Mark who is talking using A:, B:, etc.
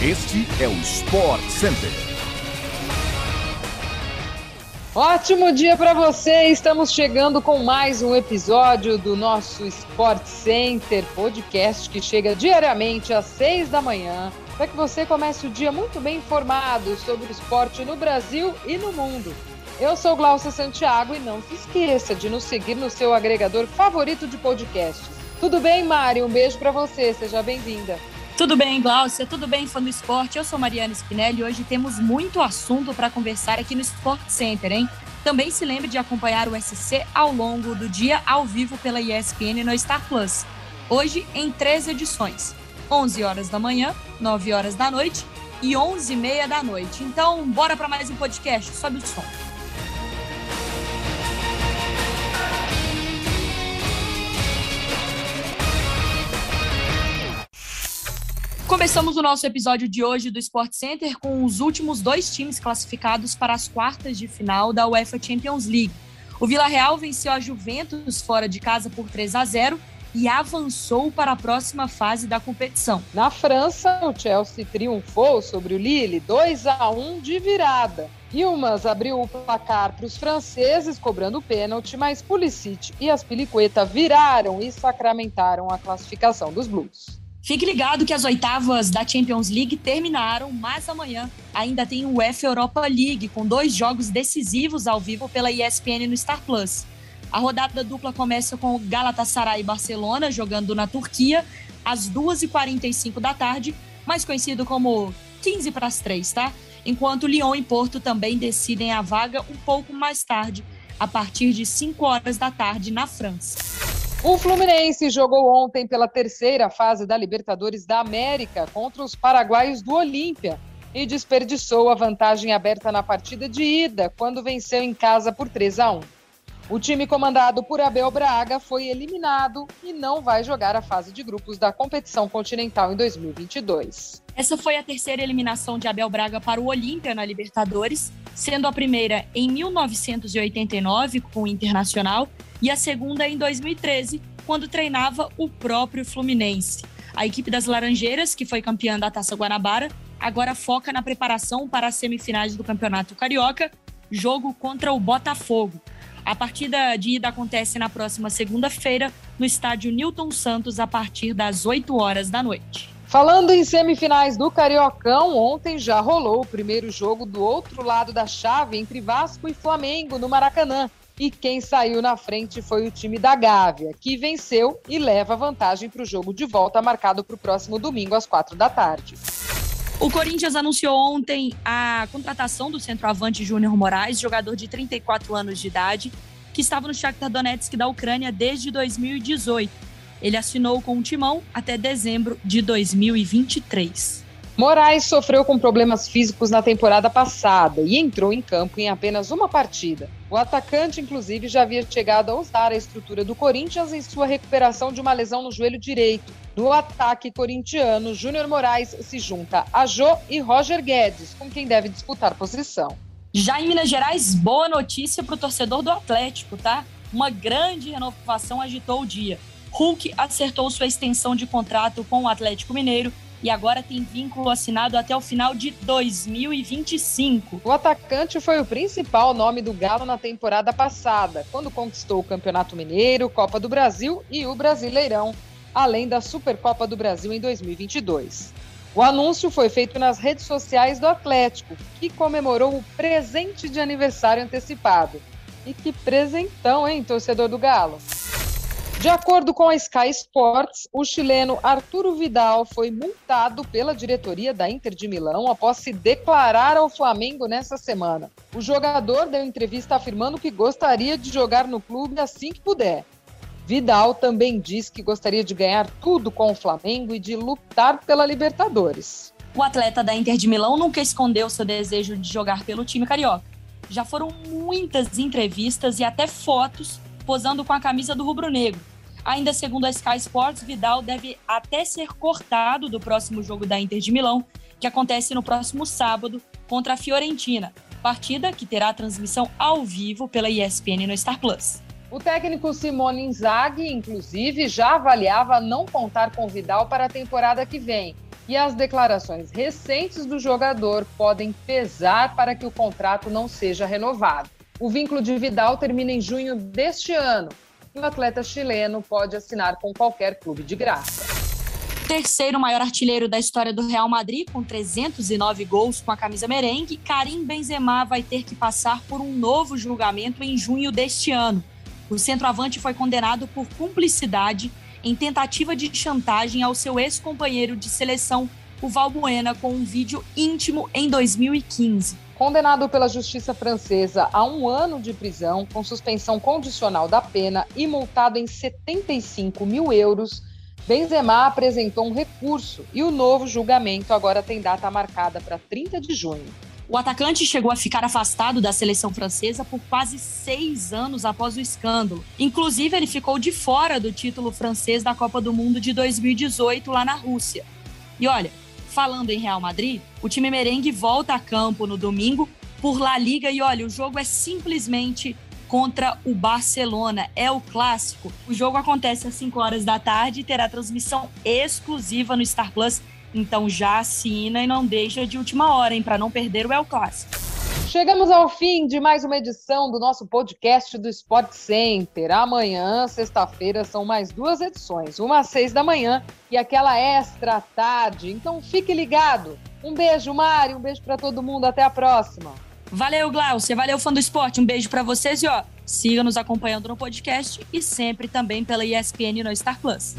A: Este é o Sport Center.
B: Ótimo dia para você! Estamos chegando com mais um episódio do nosso Sport Center podcast que chega diariamente às seis da manhã para que você comece o dia muito bem informado sobre o esporte no Brasil e no mundo. Eu sou Glaucia Santiago e não se esqueça de nos seguir no seu agregador favorito de podcasts. Tudo bem, Mari? Um beijo para você. Seja bem-vinda.
C: Tudo bem, Glaucia? Tudo bem, fã do esporte? Eu sou Mariana Spinelli e hoje temos muito assunto para conversar aqui no Sport Center, hein? Também se lembre de acompanhar o SC ao longo do dia ao vivo pela ESPN no Star Plus. Hoje em três edições: 11 horas da manhã, 9 horas da noite e 11 e meia da noite. Então, bora para mais um podcast. Sobe o som. Começamos o nosso episódio de hoje do Sport Center com os últimos dois times classificados para as quartas de final da UEFA Champions League. O Villarreal venceu a Juventus fora de casa por 3 a 0 e avançou para a próxima fase da competição.
B: Na França, o Chelsea triunfou sobre o Lille 2 a 1 de virada. Ilmas abriu o placar para os franceses, cobrando pênalti, mas Pulisic e as Piliqueta viraram e sacramentaram a classificação dos Blues.
C: Fique ligado que as oitavas da Champions League terminaram, mas amanhã ainda tem o UEFA Europa League, com dois jogos decisivos ao vivo pela ESPN no Star Plus. A rodada dupla começa com o Galatasaray e Barcelona jogando na Turquia às 2h45 da tarde, mais conhecido como 15 para as 3, tá? Enquanto Lyon e Porto também decidem a vaga um pouco mais tarde, a partir de 5 horas da tarde na França.
B: O Fluminense jogou ontem pela terceira fase da Libertadores da América contra os paraguaios do Olímpia e desperdiçou a vantagem aberta na partida de ida, quando venceu em casa por 3 a 1. O time comandado por Abel Braga foi eliminado e não vai jogar a fase de grupos da competição continental em 2022.
C: Essa foi a terceira eliminação de Abel Braga para o Olímpia na Libertadores, sendo a primeira em 1989 com o Internacional e a segunda em 2013, quando treinava o próprio Fluminense. A equipe das Laranjeiras, que foi campeã da Taça Guanabara, agora foca na preparação para as semifinais do Campeonato Carioca, jogo contra o Botafogo. A partida de ida acontece na próxima segunda-feira no estádio Newton Santos a partir das 8 horas da noite.
B: Falando em semifinais do Cariocão, ontem já rolou o primeiro jogo do outro lado da chave entre Vasco e Flamengo no Maracanã. E quem saiu na frente foi o time da Gávea, que venceu e leva vantagem para o jogo de volta marcado para o próximo domingo às quatro da tarde.
C: O Corinthians anunciou ontem a contratação do centroavante Júnior Moraes, jogador de 34 anos de idade, que estava no Shakhtar Donetsk da Ucrânia desde 2018. Ele assinou com o Timão até dezembro de 2023.
B: Moraes sofreu com problemas físicos na temporada passada e entrou em campo em apenas uma partida. O atacante, inclusive, já havia chegado a usar a estrutura do Corinthians em sua recuperação de uma lesão no joelho direito. No ataque corintiano, Júnior Moraes se junta a Jô e Roger Guedes, com quem deve disputar posição.
C: Já em Minas Gerais, boa notícia para o torcedor do Atlético, tá? Uma grande renovação agitou o dia. Hulk acertou sua extensão de contrato com o Atlético Mineiro e agora tem vínculo assinado até o final de 2025.
B: O atacante foi o principal nome do Galo na temporada passada, quando conquistou o Campeonato Mineiro, Copa do Brasil e o Brasileirão, além da Supercopa do Brasil em 2022. O anúncio foi feito nas redes sociais do Atlético, que comemorou o presente de aniversário antecipado. E que presentão, hein, torcedor do Galo? De acordo com a Sky Sports, o chileno Arturo Vidal foi multado pela diretoria da Inter de Milão após se declarar ao Flamengo nessa semana. O jogador deu entrevista afirmando que gostaria de jogar no clube assim que puder. Vidal também diz que gostaria de ganhar tudo com o Flamengo e de lutar pela Libertadores.
C: O atleta da Inter de Milão nunca escondeu seu desejo de jogar pelo time carioca. Já foram muitas entrevistas e até fotos posando com a camisa do rubro-negro. Ainda segundo a Sky Sports, Vidal deve até ser cortado do próximo jogo da Inter de Milão, que acontece no próximo sábado contra a Fiorentina, partida que terá transmissão ao vivo pela ESPN no Star Plus.
B: O técnico Simone Inzaghi, inclusive, já avaliava não contar com Vidal para a temporada que vem. e as declarações recentes do jogador podem pesar para que o contrato não seja renovado. O vínculo de Vidal termina em junho deste ano o atleta chileno pode assinar com qualquer clube de graça.
C: Terceiro maior artilheiro da história do Real Madrid, com 309 gols com a camisa merengue, Karim Benzema vai ter que passar por um novo julgamento em junho deste ano. O centroavante foi condenado por cumplicidade em tentativa de chantagem ao seu ex-companheiro de seleção, o Valbuena, com um vídeo íntimo em 2015.
B: Condenado pela justiça francesa a um ano de prisão, com suspensão condicional da pena e multado em 75 mil euros, Benzema apresentou um recurso e o novo julgamento agora tem data marcada para 30 de junho.
C: O atacante chegou a ficar afastado da seleção francesa por quase seis anos após o escândalo. Inclusive, ele ficou de fora do título francês da Copa do Mundo de 2018 lá na Rússia. E olha, falando em Real Madrid, o time merengue volta a campo no domingo por La Liga e olha, o jogo é simplesmente contra o Barcelona. É o clássico. O jogo acontece às 5 horas da tarde e terá transmissão exclusiva no Star Plus então já assina e não deixa de última hora, hein, para não perder o El Clássico.
B: Chegamos ao fim de mais uma edição do nosso podcast do Sport Center. Amanhã, sexta-feira, são mais duas edições, uma às seis da manhã e aquela extra tarde. Então fique ligado. Um beijo, Mari, um beijo para todo mundo. Até a próxima.
C: Valeu, Glaucia. Valeu, fã do esporte. Um beijo para vocês e ó, siga nos acompanhando no podcast e sempre também pela ESPN no Star Plus.